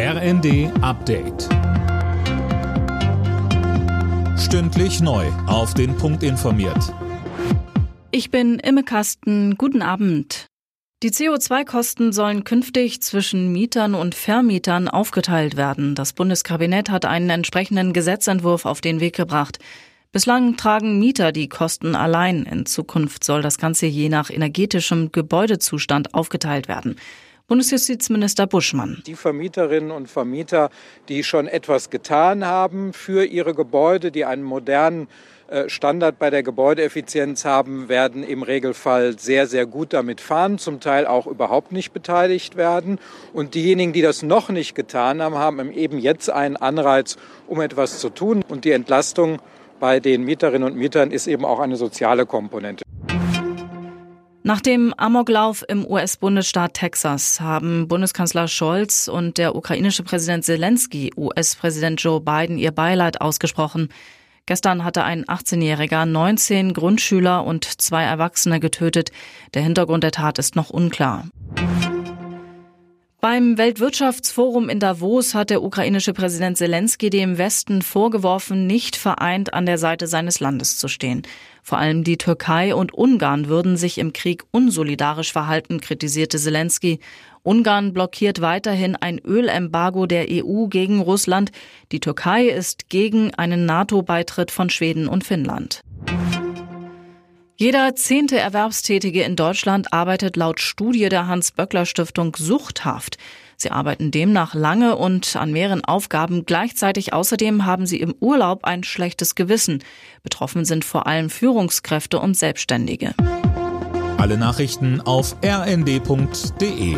RND Update. Stündlich neu. Auf den Punkt informiert. Ich bin Imme Kasten. Guten Abend. Die CO2-Kosten sollen künftig zwischen Mietern und Vermietern aufgeteilt werden. Das Bundeskabinett hat einen entsprechenden Gesetzentwurf auf den Weg gebracht. Bislang tragen Mieter die Kosten allein. In Zukunft soll das Ganze je nach energetischem Gebäudezustand aufgeteilt werden. Bundesjustizminister Buschmann. Die Vermieterinnen und Vermieter, die schon etwas getan haben für ihre Gebäude, die einen modernen äh, Standard bei der Gebäudeeffizienz haben, werden im Regelfall sehr, sehr gut damit fahren, zum Teil auch überhaupt nicht beteiligt werden. Und diejenigen, die das noch nicht getan haben, haben eben jetzt einen Anreiz, um etwas zu tun. Und die Entlastung bei den Mieterinnen und Mietern ist eben auch eine soziale Komponente. Nach dem Amoklauf im US-Bundesstaat Texas haben Bundeskanzler Scholz und der ukrainische Präsident Zelensky US-Präsident Joe Biden ihr Beileid ausgesprochen. Gestern hatte ein 18-Jähriger 19 Grundschüler und zwei Erwachsene getötet. Der Hintergrund der Tat ist noch unklar. Beim Weltwirtschaftsforum in Davos hat der ukrainische Präsident Zelensky dem Westen vorgeworfen, nicht vereint an der Seite seines Landes zu stehen. Vor allem die Türkei und Ungarn würden sich im Krieg unsolidarisch verhalten, kritisierte Zelensky. Ungarn blockiert weiterhin ein Ölembargo der EU gegen Russland. Die Türkei ist gegen einen NATO-Beitritt von Schweden und Finnland. Jeder zehnte Erwerbstätige in Deutschland arbeitet laut Studie der Hans-Böckler-Stiftung suchthaft. Sie arbeiten demnach lange und an mehreren Aufgaben gleichzeitig. Außerdem haben sie im Urlaub ein schlechtes Gewissen. Betroffen sind vor allem Führungskräfte und Selbstständige. Alle Nachrichten auf rnd.de